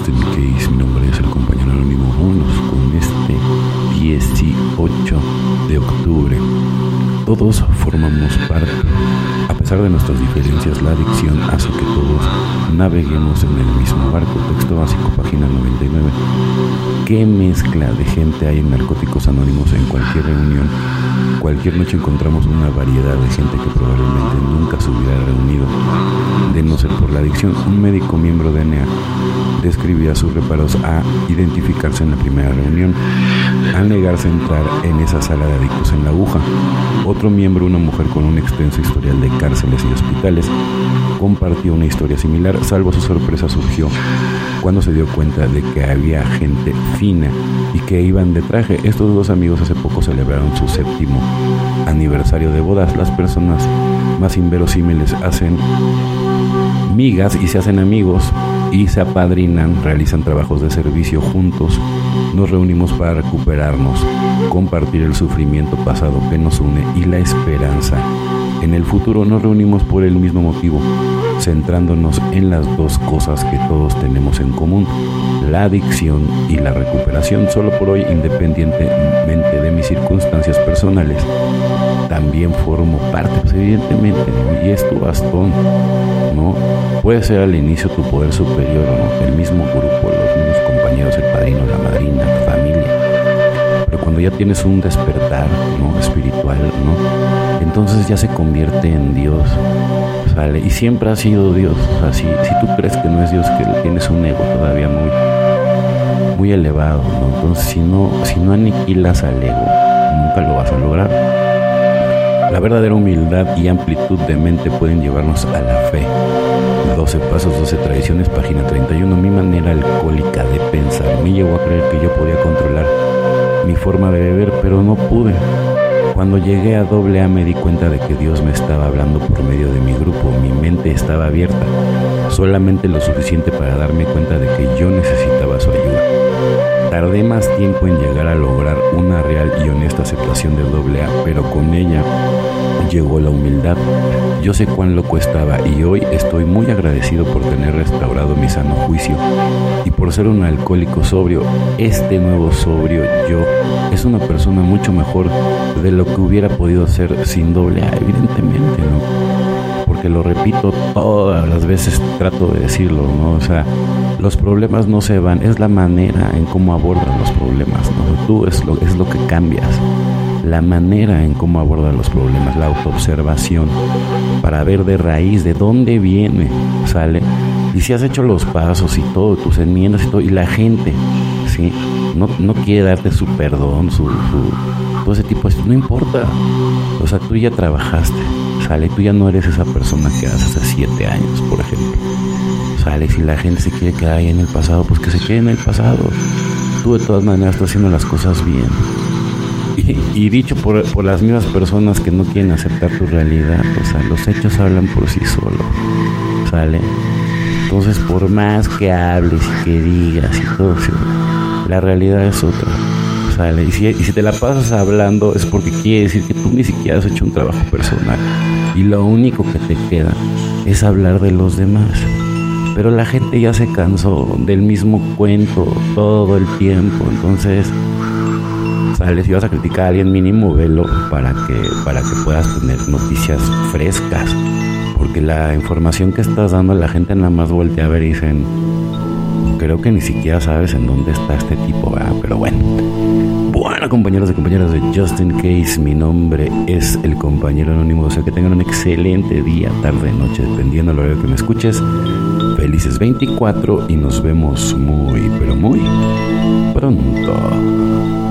Case, mi nombre es el compañero anónimo. Vámonos con este 18 de octubre. Todos formamos parte. A pesar de nuestras diferencias, la adicción hace que todos naveguemos en el mismo barco. Texto básico, página 99. ¿Qué mezcla de gente hay en Narcóticos Anónimos en cualquier reunión? Cualquier noche encontramos una variedad de gente que probablemente nunca se hubiera reunido, de no ser por la adicción. Un médico miembro de NEA describía sus reparos a identificarse en la primera reunión, al negarse a entrar en esa sala de adictos en la aguja. Otro miembro, una mujer con un extenso historial de cárceles y hospitales, compartió una historia similar, salvo su sorpresa surgió cuando se dio cuenta de que había gente fina y que iban de traje. Estos dos amigos hace poco celebraron su séptimo aniversario de bodas. Las personas más inverosímiles hacen migas y se hacen amigos y se apadrinan, realizan trabajos de servicio juntos, nos reunimos para recuperarnos, compartir el sufrimiento pasado que nos une y la esperanza. En el futuro nos reunimos por el mismo motivo, centrándonos en las dos cosas que todos tenemos en común, la adicción y la recuperación, solo por hoy independientemente de mis circunstancias personales. También formo parte, pues evidentemente, y es tu bastón, ¿no? Puede ser al inicio tu poder superior o no, el mismo grupo, los mismos compañeros, el padrino, la madrina, tu familia. Pero cuando ya tienes un despertar, ¿no? Espiritual, ¿no? Entonces ya se convierte en Dios, Y siempre ha sido Dios. O sea, si, si tú crees que no es Dios, que tienes un ego todavía muy, muy elevado, ¿no? Entonces si no, si no aniquilas al ego, nunca lo vas a lograr. La verdadera humildad y amplitud de mente pueden llevarnos a la fe. 12 pasos, 12 tradiciones, página 31. Mi manera alcohólica de pensar me llevó a creer que yo podía controlar mi forma de beber, pero no pude. Cuando llegué a doble A me di cuenta de que Dios me estaba hablando por medio de mi grupo. Mi mente estaba abierta, solamente lo suficiente para darme cuenta de que yo necesitaba su ayuda. Tardé más tiempo en llegar a lograr una real y honesta aceptación de doble A, pero con ella llegó la humildad. Yo sé cuán loco estaba y hoy estoy muy agradecido por tener restaurado mi sano juicio y por ser un alcohólico sobrio. Este nuevo sobrio yo es una persona mucho mejor de lo que hubiera podido ser sin doble A, evidentemente, ¿no? Porque lo repito todas las veces, trato de decirlo, ¿no? O sea, los problemas no se van, es la manera en cómo abordan los problemas, ¿no? Tú es lo, es lo que cambias la manera en cómo abordan los problemas, la autoobservación, para ver de raíz de dónde viene, sale. Y si has hecho los pasos y todo, tus enmiendas y todo, y la gente, ¿sí? No, no quiere darte su perdón, su, todo ese tipo de no importa. O sea, tú ya trabajaste, sale, tú ya no eres esa persona que hace hace siete años, por ejemplo. Sale, si la gente se quiere quedar ahí en el pasado, pues que se quede en el pasado. Tú de todas maneras estás haciendo las cosas bien. Y, dicho por, por, las mismas personas que no quieren aceptar tu realidad, o sea, los hechos hablan por sí solos, ¿sale? Entonces, por más que hables y que digas y todo, la realidad es otra, ¿sale? Y si, y si te la pasas hablando es porque quiere decir que tú ni siquiera has hecho un trabajo personal y lo único que te queda es hablar de los demás. Pero la gente ya se cansó del mismo cuento todo el tiempo, entonces sales vas a criticar a alguien mínimo, velo para que, para que puedas tener noticias frescas. Porque la información que estás dando a la gente nada más voltea a ver y dicen, creo que ni siquiera sabes en dónde está este tipo, pero bueno. Bueno, compañeros y compañeras de Justin Case, mi nombre es el compañero anónimo. O sea que tengan un excelente día, tarde, noche, dependiendo de lo que me escuches. Felices 24 y nos vemos muy, pero muy pronto.